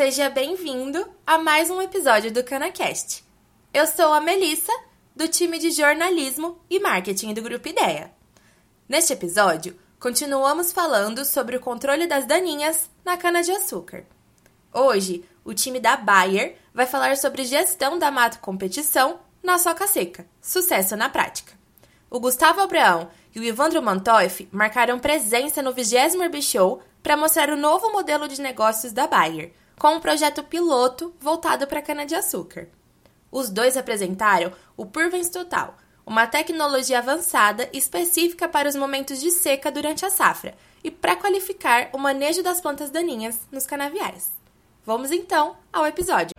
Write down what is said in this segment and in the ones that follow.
Seja bem-vindo a mais um episódio do CanaCast. Eu sou a Melissa, do time de jornalismo e marketing do Grupo Ideia. Neste episódio, continuamos falando sobre o controle das daninhas na cana-de-açúcar. Hoje, o time da Bayer vai falar sobre gestão da mato competição na soca seca. Sucesso na prática. O Gustavo Abraão e o Ivandro Mantoif marcaram presença no 20 Herbie Show para mostrar o novo modelo de negócios da Bayer, com um projeto piloto voltado para cana-de-açúcar. Os dois apresentaram o Purvens Total, uma tecnologia avançada específica para os momentos de seca durante a safra e para qualificar o manejo das plantas daninhas nos canaviais. Vamos então ao episódio.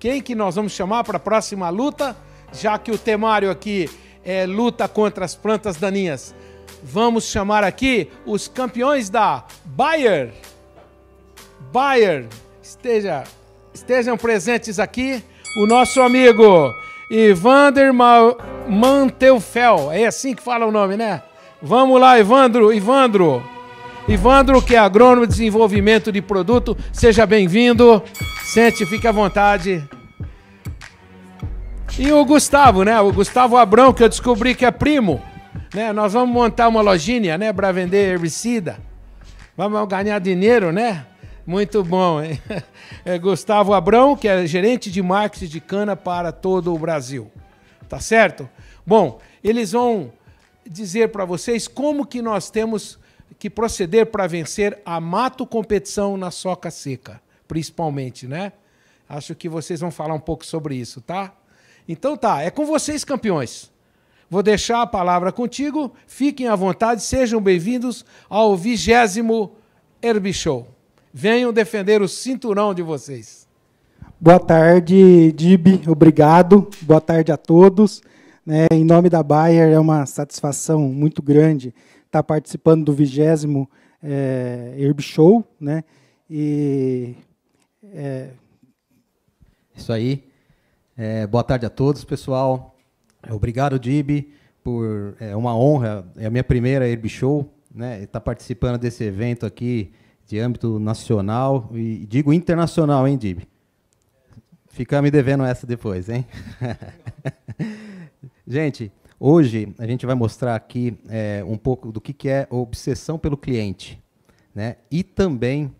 Quem que nós vamos chamar para a próxima luta? Já que o temário aqui é luta contra as plantas daninhas, vamos chamar aqui os campeões da Bayer. Bayer, esteja, estejam presentes aqui o nosso amigo Ivander Manteufel. É assim que fala o nome, né? Vamos lá, Ivandro, Ivandro. Ivandro, que é agrônomo de desenvolvimento de produto, seja bem-vindo. Sente, fique à vontade. E o Gustavo, né? O Gustavo Abrão, que eu descobri que é primo. Né? Nós vamos montar uma lojinha, né? Para vender herbicida. Vamos ganhar dinheiro, né? Muito bom, hein? É Gustavo Abrão, que é gerente de marketing de cana para todo o Brasil. Tá certo? Bom, eles vão dizer para vocês como que nós temos que proceder para vencer a mato competição na soca seca, principalmente, né? Acho que vocês vão falar um pouco sobre isso, tá? Então tá, é com vocês, campeões. Vou deixar a palavra contigo. Fiquem à vontade, sejam bem-vindos ao vigésimo Herbie Show. Venham defender o cinturão de vocês. Boa tarde, Dib. Obrigado. Boa tarde a todos. Né, em nome da Bayer, é uma satisfação muito grande estar participando do vigésimo é, Herb Show. Né, e, é... Isso aí. É, boa tarde a todos, pessoal. Obrigado, Dib, por é uma honra. É a minha primeira Herb Show, né? Estar tá participando desse evento aqui de âmbito nacional e digo internacional, hein, Dib? Fica me devendo essa depois, hein? gente, hoje a gente vai mostrar aqui é, um pouco do que, que é obsessão pelo cliente, né? E também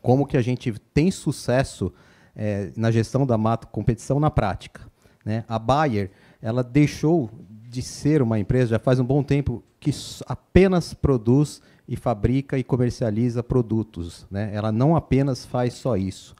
como que a gente tem sucesso é, na gestão da mato competição na prática. Né? A Bayer ela deixou de ser uma empresa já faz um bom tempo que apenas produz e fabrica e comercializa produtos. Né? Ela não apenas faz só isso.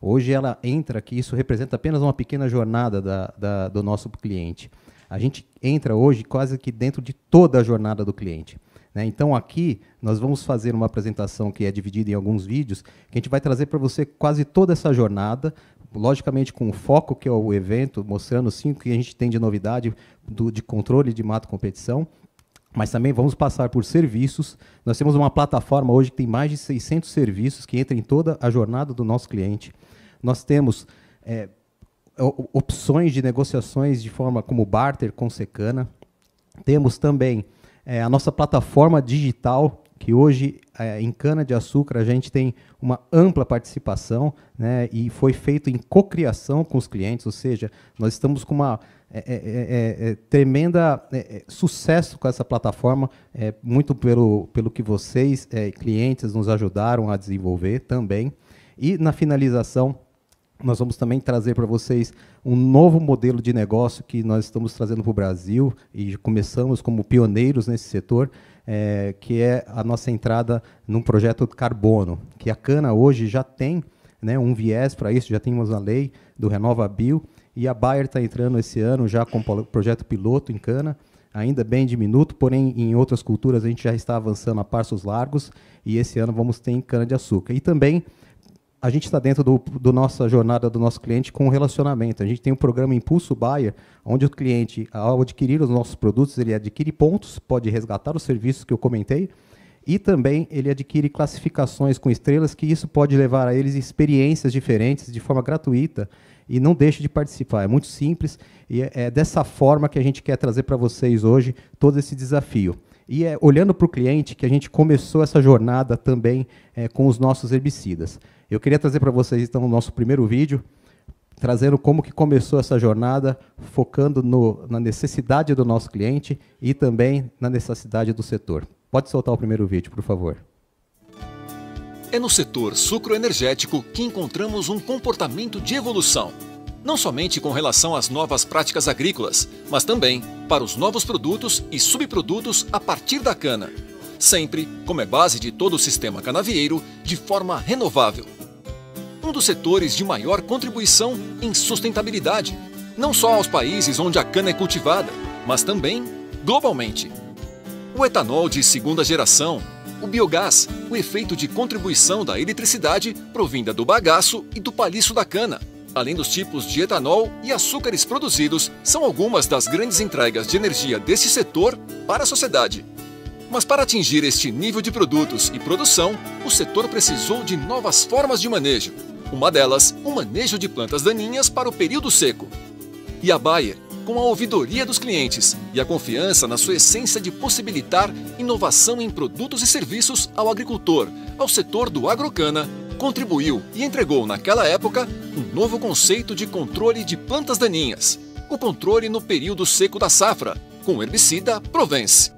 Hoje ela entra aqui, isso representa apenas uma pequena jornada da, da, do nosso cliente. A gente entra hoje quase que dentro de toda a jornada do cliente. Né? Então aqui nós vamos fazer uma apresentação que é dividida em alguns vídeos, que a gente vai trazer para você quase toda essa jornada, logicamente com o foco que é o evento, mostrando sim o que a gente tem de novidade do, de controle de mato competição, mas também vamos passar por serviços. Nós temos uma plataforma hoje que tem mais de 600 serviços que entram em toda a jornada do nosso cliente. Nós temos é, opções de negociações de forma como barter com secana. Temos também é, a nossa plataforma digital, que hoje é, em cana-de-açúcar a gente tem uma ampla participação né, e foi feito em cocriação com os clientes, ou seja, nós estamos com uma é, é, é, é tremenda sucesso com essa plataforma, muito pelo, pelo que vocês, clientes, nos ajudaram a desenvolver também. E na finalização, nós vamos também trazer para vocês um novo modelo de negócio que nós estamos trazendo para o Brasil e começamos como pioneiros nesse setor, é, que é a nossa entrada num projeto de carbono, que a cana hoje já tem né, um viés para isso, já temos a lei do Renova Bio, e a Bayer está entrando esse ano já com projeto piloto em cana, ainda bem diminuto, porém em outras culturas a gente já está avançando a passos largos, e esse ano vamos ter em cana-de-açúcar. E também a gente está dentro do, do, nossa jornada do nosso cliente com o relacionamento. A gente tem um programa Impulso Buyer, onde o cliente, ao adquirir os nossos produtos, ele adquire pontos, pode resgatar os serviços que eu comentei, e também ele adquire classificações com estrelas, que isso pode levar a eles experiências diferentes de forma gratuita e não deixe de participar. É muito simples e é, é dessa forma que a gente quer trazer para vocês hoje todo esse desafio. E é olhando para o cliente que a gente começou essa jornada também é, com os nossos herbicidas. Eu queria trazer para vocês então o nosso primeiro vídeo, trazendo como que começou essa jornada, focando no, na necessidade do nosso cliente e também na necessidade do setor. Pode soltar o primeiro vídeo, por favor. É no setor sucroenergético que encontramos um comportamento de evolução, não somente com relação às novas práticas agrícolas, mas também para os novos produtos e subprodutos a partir da cana, sempre, como é base de todo o sistema canavieiro, de forma renovável. Um dos setores de maior contribuição em sustentabilidade, não só aos países onde a cana é cultivada, mas também globalmente. O etanol de segunda geração o biogás, o efeito de contribuição da eletricidade provinda do bagaço e do palhiço da cana, além dos tipos de etanol e açúcares produzidos, são algumas das grandes entregas de energia desse setor para a sociedade. Mas para atingir este nível de produtos e produção, o setor precisou de novas formas de manejo. Uma delas, o manejo de plantas daninhas para o período seco. E a Bayer com a ouvidoria dos clientes e a confiança na sua essência de possibilitar inovação em produtos e serviços ao agricultor, ao setor do agrocana, contribuiu e entregou naquela época um novo conceito de controle de plantas daninhas, o controle no período seco da safra, com o herbicida Provence.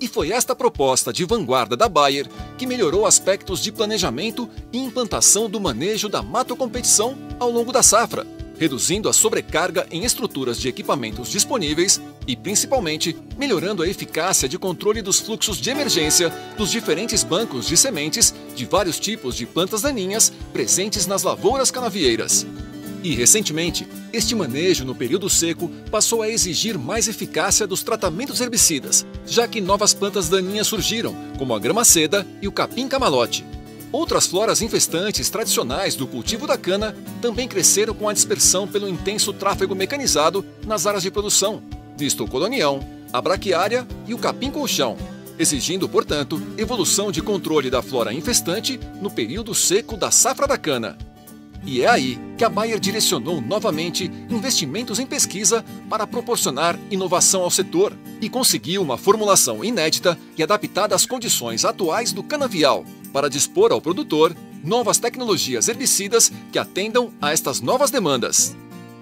E foi esta proposta de vanguarda da Bayer que melhorou aspectos de planejamento e implantação do manejo da matocompetição ao longo da safra reduzindo a sobrecarga em estruturas de equipamentos disponíveis e, principalmente, melhorando a eficácia de controle dos fluxos de emergência dos diferentes bancos de sementes de vários tipos de plantas daninhas presentes nas lavouras canavieiras. E, recentemente, este manejo no período seco passou a exigir mais eficácia dos tratamentos herbicidas, já que novas plantas daninhas surgiram, como a grama seda e o capim camalote. Outras floras infestantes tradicionais do cultivo da cana também cresceram com a dispersão pelo intenso tráfego mecanizado nas áreas de produção, visto o colonião, a braquiária e o capim-colchão, exigindo, portanto, evolução de controle da flora infestante no período seco da safra da cana. E é aí que a Bayer direcionou novamente investimentos em pesquisa para proporcionar inovação ao setor e conseguiu uma formulação inédita e adaptada às condições atuais do canavial, para dispor ao produtor novas tecnologias herbicidas que atendam a estas novas demandas.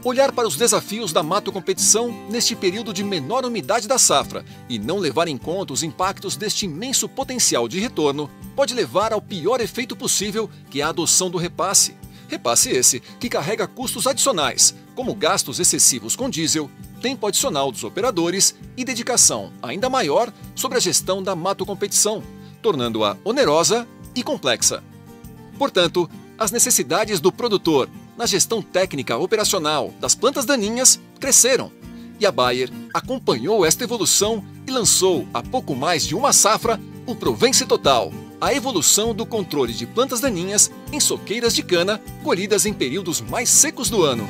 Olhar para os desafios da mato competição neste período de menor umidade da safra e não levar em conta os impactos deste imenso potencial de retorno pode levar ao pior efeito possível, que é a adoção do repasse. Repasse esse que carrega custos adicionais, como gastos excessivos com diesel, tempo adicional dos operadores e dedicação ainda maior sobre a gestão da mato competição, tornando-a onerosa e complexa. Portanto, as necessidades do produtor na gestão técnica operacional das plantas daninhas cresceram, e a Bayer acompanhou esta evolução e lançou, há pouco mais de uma safra, o Provence Total, a evolução do controle de plantas daninhas em soqueiras de cana colhidas em períodos mais secos do ano.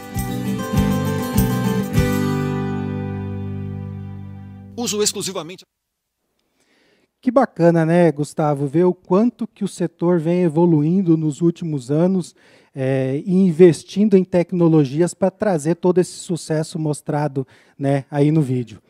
Uso exclusivamente. Que bacana, né, Gustavo, ver o quanto que o setor vem evoluindo nos últimos anos é, e investindo em tecnologias para trazer todo esse sucesso mostrado né, aí no vídeo.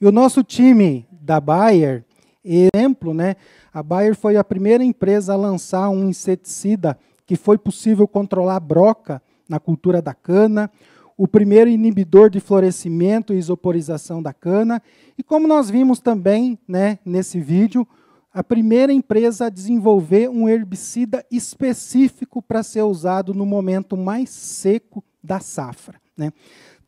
E o nosso time da Bayer, exemplo, né, a Bayer foi a primeira empresa a lançar um inseticida que foi possível controlar a broca na cultura da cana, o primeiro inibidor de florescimento e isoporização da cana, e como nós vimos também né, nesse vídeo, a primeira empresa a desenvolver um herbicida específico para ser usado no momento mais seco da safra. Né.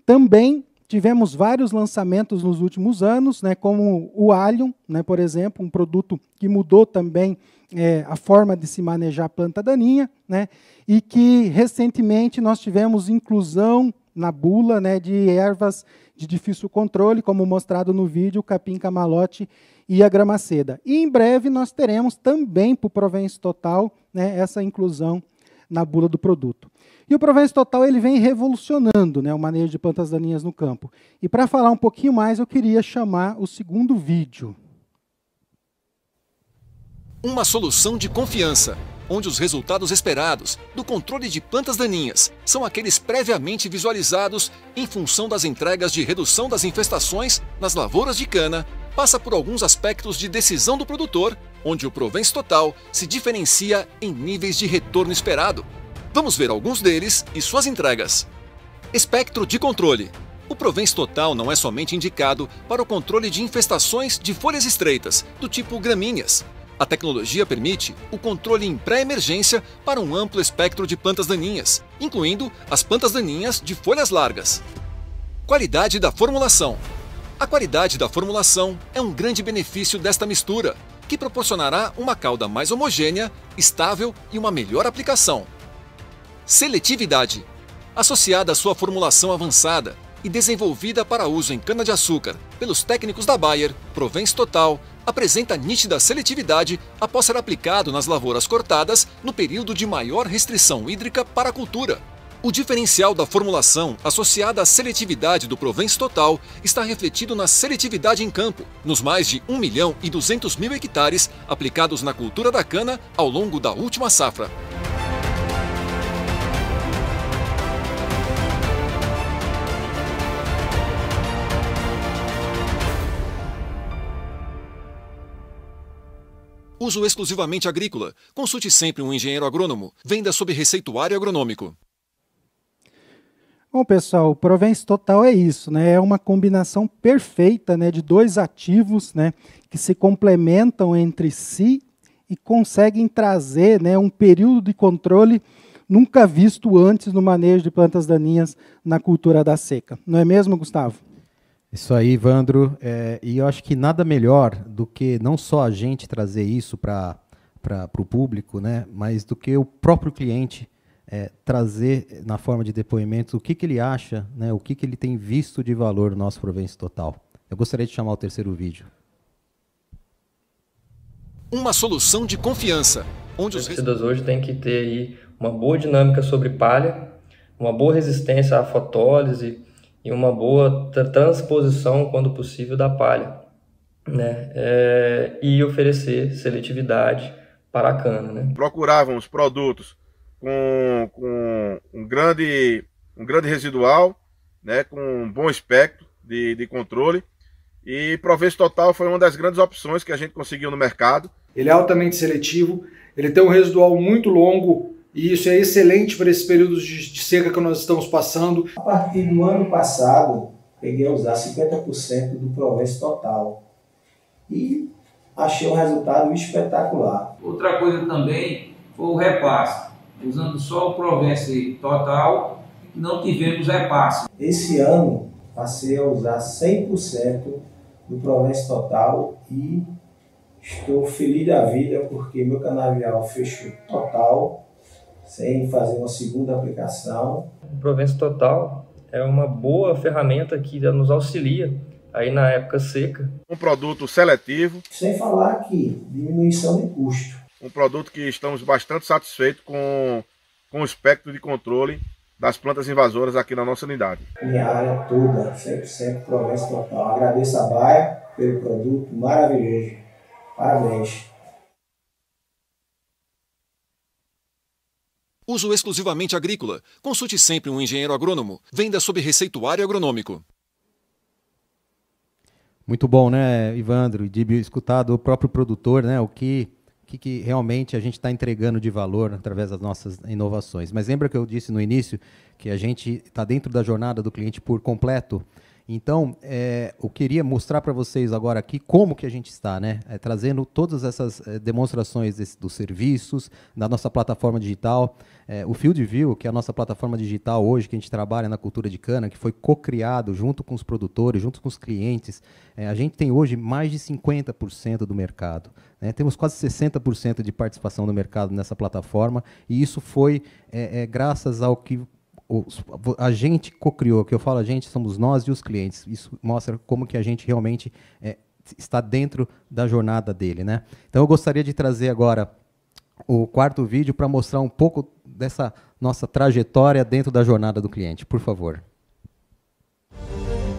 Também tivemos vários lançamentos nos últimos anos, né, como o Allium, né, por exemplo, um produto que mudou também é, a forma de se manejar a planta daninha, né, e que recentemente nós tivemos inclusão na bula né, de ervas de difícil controle, como mostrado no vídeo, capim camalote e a gramaceda. E em breve nós teremos também para o Provence Total né, essa inclusão na bula do produto. E o Provence Total ele vem revolucionando né, o manejo de plantas daninhas no campo. E para falar um pouquinho mais, eu queria chamar o segundo vídeo. Uma solução de confiança, onde os resultados esperados do controle de plantas daninhas são aqueles previamente visualizados em função das entregas de redução das infestações nas lavouras de cana, passa por alguns aspectos de decisão do produtor, onde o Provence Total se diferencia em níveis de retorno esperado. Vamos ver alguns deles e suas entregas. Espectro de controle. O Provence Total não é somente indicado para o controle de infestações de folhas estreitas, do tipo gramíneas. A tecnologia permite o controle em pré-emergência para um amplo espectro de plantas daninhas, incluindo as plantas daninhas de folhas largas. Qualidade da formulação. A qualidade da formulação é um grande benefício desta mistura, que proporcionará uma cauda mais homogênea, estável e uma melhor aplicação. Seletividade. Associada à sua formulação avançada e desenvolvida para uso em cana-de-açúcar pelos técnicos da Bayer, Provence Total apresenta nítida seletividade após ser aplicado nas lavouras cortadas no período de maior restrição hídrica para a cultura. O diferencial da formulação associada à seletividade do Provence Total está refletido na seletividade em campo, nos mais de 1 milhão e 200 mil hectares aplicados na cultura da cana ao longo da última safra. Uso exclusivamente agrícola. Consulte sempre um engenheiro agrônomo. Venda sob receituário agronômico. Bom, pessoal, o Provence Total é isso, né? É uma combinação perfeita, né, de dois ativos, né, que se complementam entre si e conseguem trazer, né, um período de controle nunca visto antes no manejo de plantas daninhas na cultura da seca. Não é mesmo, Gustavo? Isso aí, Vandro. É, e eu acho que nada melhor do que não só a gente trazer isso para o público, né, mas do que o próprio cliente é, trazer na forma de depoimentos o que, que ele acha, né, o que, que ele tem visto de valor no nosso Provence Total. Eu gostaria de chamar o terceiro vídeo. Uma solução de confiança, onde os herbicidas hoje têm que ter aí uma boa dinâmica sobre palha, uma boa resistência à fotólise, e uma boa transposição, quando possível, da palha, né? É, e oferecer seletividade para a cana. Né? Procurávamos produtos com, com um, grande, um grande residual, né? com um bom espectro de, de controle, e Provence Total foi uma das grandes opções que a gente conseguiu no mercado. Ele é altamente seletivo, ele tem um residual muito longo e isso é excelente para esses períodos de, seca que nós estamos passando. A partir do ano passado, peguei a usar 50% do Provence total. E achei um resultado espetacular. Outra coisa também foi o repasse. Usando só o Provence total, não tivemos repasse. Esse ano, passei a usar 100% do Provence total e estou feliz da vida porque meu canavial fechou total sem fazer uma segunda aplicação. O Provence Total é uma boa ferramenta que nos auxilia aí na época seca. Um produto seletivo. Sem falar que diminuição de custo. Um produto que estamos bastante satisfeitos com, com o espectro de controle das plantas invasoras aqui na nossa unidade. Minha área toda, 100% Provence Total. Agradeço a Baia pelo produto maravilhoso. Parabéns. Uso exclusivamente agrícola. Consulte sempre um engenheiro agrônomo. Venda sob receituário agronômico. Muito bom, né, Ivandro? De escutar do próprio produtor, né, o que, que, que realmente a gente está entregando de valor através das nossas inovações. Mas lembra que eu disse no início que a gente está dentro da jornada do cliente por completo então, é, eu queria mostrar para vocês agora aqui como que a gente está, né? É, trazendo todas essas é, demonstrações desse, dos serviços, da nossa plataforma digital. É, o Field View, que é a nossa plataforma digital hoje, que a gente trabalha na cultura de cana, que foi co-criado junto com os produtores, junto com os clientes. É, a gente tem hoje mais de 50% do mercado. Né? Temos quase 60% de participação no mercado nessa plataforma, e isso foi é, graças ao que a gente co-criou, que eu falo a gente, somos nós e os clientes. Isso mostra como que a gente realmente é, está dentro da jornada dele. Né? Então eu gostaria de trazer agora o quarto vídeo para mostrar um pouco dessa nossa trajetória dentro da jornada do cliente. Por favor.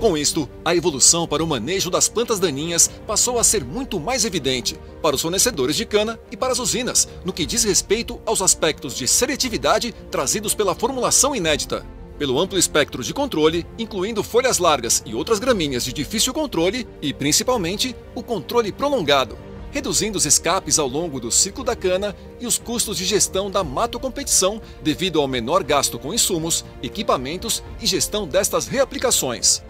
Com isto, a evolução para o manejo das plantas daninhas passou a ser muito mais evidente para os fornecedores de cana e para as usinas, no que diz respeito aos aspectos de seletividade trazidos pela formulação inédita. Pelo amplo espectro de controle, incluindo folhas largas e outras gramíneas de difícil controle e, principalmente, o controle prolongado, reduzindo os escapes ao longo do ciclo da cana e os custos de gestão da mato-competição devido ao menor gasto com insumos, equipamentos e gestão destas reaplicações.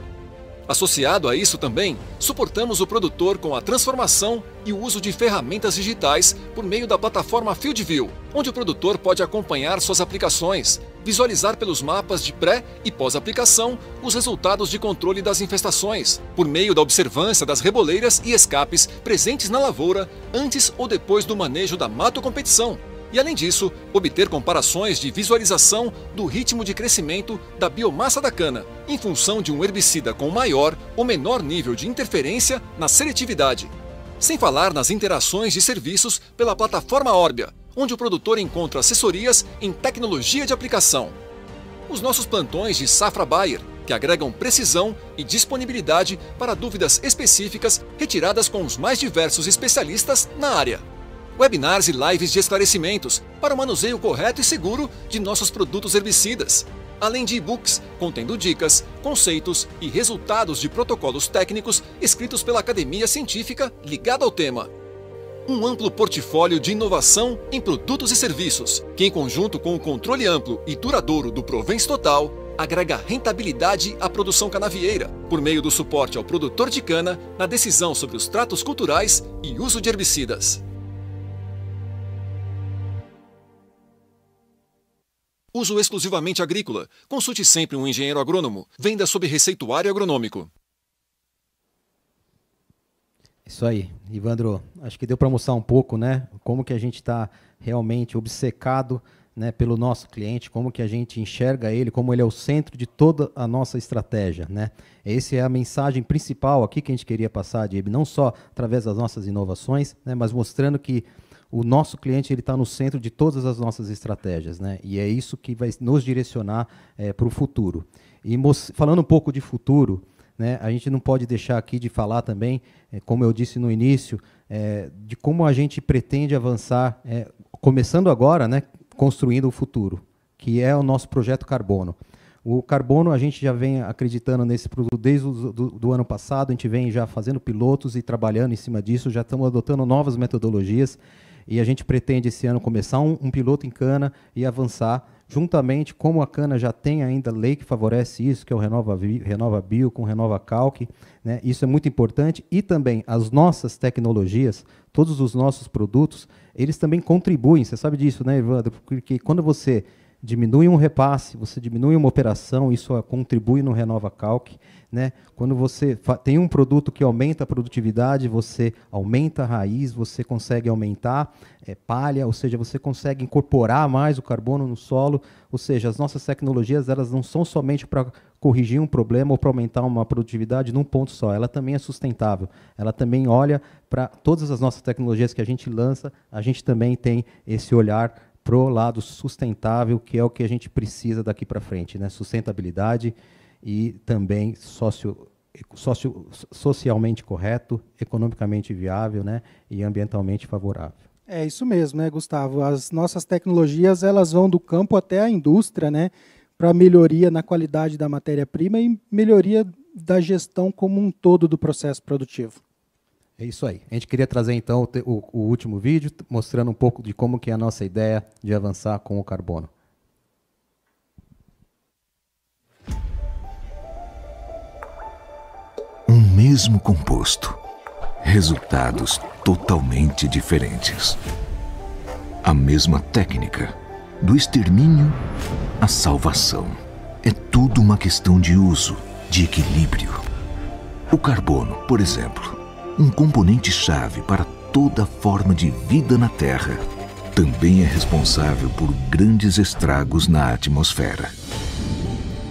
Associado a isso também, suportamos o produtor com a transformação e o uso de ferramentas digitais por meio da plataforma FieldView, onde o produtor pode acompanhar suas aplicações, visualizar pelos mapas de pré e pós-aplicação os resultados de controle das infestações, por meio da observância das reboleiras e escapes presentes na lavoura antes ou depois do manejo da mato-competição, e, além disso, obter comparações de visualização do ritmo de crescimento da biomassa da cana, em função de um herbicida com maior ou menor nível de interferência na seletividade. Sem falar nas interações de serviços pela plataforma Orbia, onde o produtor encontra assessorias em tecnologia de aplicação. Os nossos plantões de Safra Bayer, que agregam precisão e disponibilidade para dúvidas específicas retiradas com os mais diversos especialistas na área webinars e lives de esclarecimentos para o manuseio correto e seguro de nossos produtos herbicidas, além de e-books contendo dicas, conceitos e resultados de protocolos técnicos escritos pela academia científica ligada ao tema. Um amplo portfólio de inovação em produtos e serviços, que, em conjunto com o controle amplo e duradouro do Provence Total, agrega rentabilidade à produção canavieira, por meio do suporte ao produtor de cana na decisão sobre os tratos culturais e uso de herbicidas. Uso exclusivamente agrícola. Consulte sempre um engenheiro agrônomo. Venda sob receituário agronômico. Isso aí, Ivandro. Acho que deu para mostrar um pouco, né, como que a gente está realmente obcecado, né, pelo nosso cliente, como que a gente enxerga ele, como ele é o centro de toda a nossa estratégia, né? Essa é a mensagem principal aqui que a gente queria passar, Diego, não só através das nossas inovações, né, mas mostrando que o nosso cliente ele está no centro de todas as nossas estratégias, né? E é isso que vai nos direcionar é, para o futuro. E falando um pouco de futuro, né? A gente não pode deixar aqui de falar também, é, como eu disse no início, é, de como a gente pretende avançar, começando agora, né? Construindo o futuro, que é o nosso projeto Carbono. O carbono, a gente já vem acreditando nesse produto desde o do, do, ano passado, a gente vem já fazendo pilotos e trabalhando em cima disso, já estamos adotando novas metodologias e a gente pretende esse ano começar um, um piloto em cana e avançar juntamente, como a cana já tem ainda lei que favorece isso, que é o Renova, Renova Bio com Renova Calc, né? isso é muito importante, e também as nossas tecnologias, todos os nossos produtos, eles também contribuem, você sabe disso, né, Evandro? Porque quando você diminui um repasse, você diminui uma operação, isso contribui no Renova Calc. Né? Quando você tem um produto que aumenta a produtividade, você aumenta a raiz, você consegue aumentar é, palha, ou seja, você consegue incorporar mais o carbono no solo. Ou seja, as nossas tecnologias elas não são somente para corrigir um problema ou para aumentar uma produtividade num ponto só. Ela também é sustentável. Ela também olha para todas as nossas tecnologias que a gente lança, a gente também tem esse olhar pro lado sustentável, que é o que a gente precisa daqui para frente, né? Sustentabilidade e também socio, socio, socialmente correto, economicamente viável, né? E ambientalmente favorável. É isso mesmo, né, Gustavo? As nossas tecnologias elas vão do campo até a indústria, né? Para melhoria na qualidade da matéria-prima e melhoria da gestão como um todo do processo produtivo. É isso aí. A gente queria trazer então o, o, último vídeo mostrando um pouco de como que é a nossa ideia de avançar com o carbono. Um mesmo composto, resultados totalmente diferentes. A mesma técnica, do extermínio à salvação. É tudo uma questão de uso, de equilíbrio. O carbono, por exemplo, um componente-chave para toda forma de vida na Terra, também é responsável por grandes estragos na atmosfera.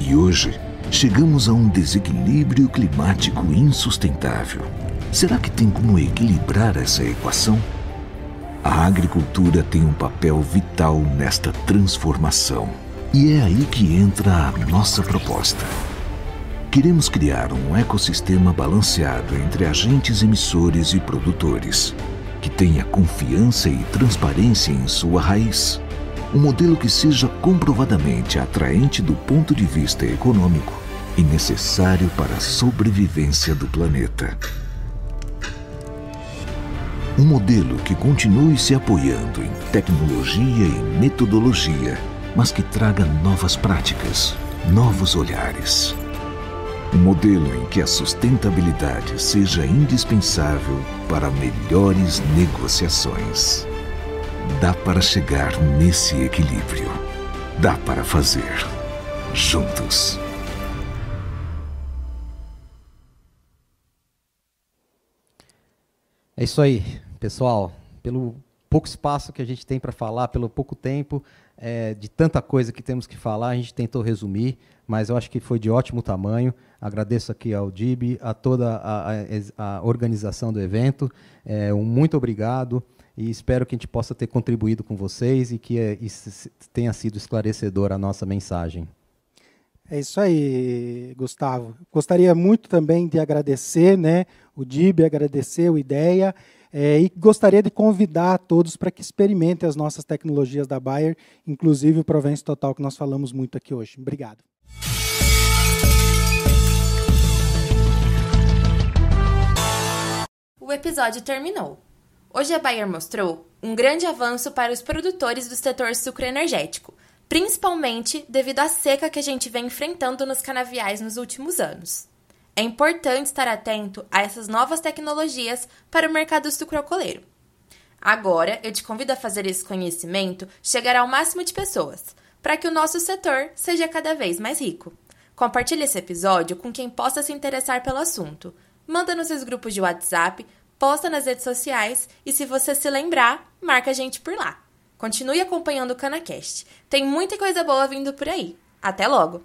E hoje, chegamos a um desequilíbrio climático insustentável. Será que tem como equilibrar essa equação? A agricultura tem um papel vital nesta transformação. E é aí que entra a nossa proposta Queremos criar um ecossistema balanceado entre agentes emissores e produtores, que tenha confiança e transparência em sua raiz. Um modelo que seja comprovadamente atraente do ponto de vista econômico e necessário para a sobrevivência do planeta. Um modelo que continue se apoiando em tecnologia e metodologia, mas que traga novas práticas, novos olhares. Um modelo em que a sustentabilidade seja indispensável para melhores negociações. Dá para chegar nesse equilíbrio. Dá para fazer. Juntos. É isso aí, pessoal. Pelo pouco espaço que a gente tem para falar, pelo pouco tempo, é, de tanta coisa que temos que falar, a gente tentou resumir, mas eu acho que foi de ótimo tamanho. Agradeço aqui ao DIB, a toda a, a, a organização do evento. É, um muito obrigado e espero que a gente possa ter contribuído com vocês e que é, tenha sido esclarecedor a nossa mensagem. É isso aí, Gustavo. Gostaria muito também de agradecer né, o DIB, agradecer o IDEA é, e gostaria de convidar todos para que experimentem as nossas tecnologias da Bayer, inclusive o Provence Total que nós falamos muito aqui hoje. Obrigado. O episódio terminou. Hoje a Bayer mostrou um grande avanço para os produtores do setor sucroenergético, principalmente devido à seca que a gente vem enfrentando nos canaviais nos últimos anos. É importante estar atento a essas novas tecnologias para o mercado sucrocoleiro. Agora, eu te convido a fazer esse conhecimento chegar ao máximo de pessoas, para que o nosso setor seja cada vez mais rico. Compartilhe esse episódio com quem possa se interessar pelo assunto. Manda nos seus grupos de WhatsApp, posta nas redes sociais e, se você se lembrar, marca a gente por lá. Continue acompanhando o CanaCast. Tem muita coisa boa vindo por aí. Até logo!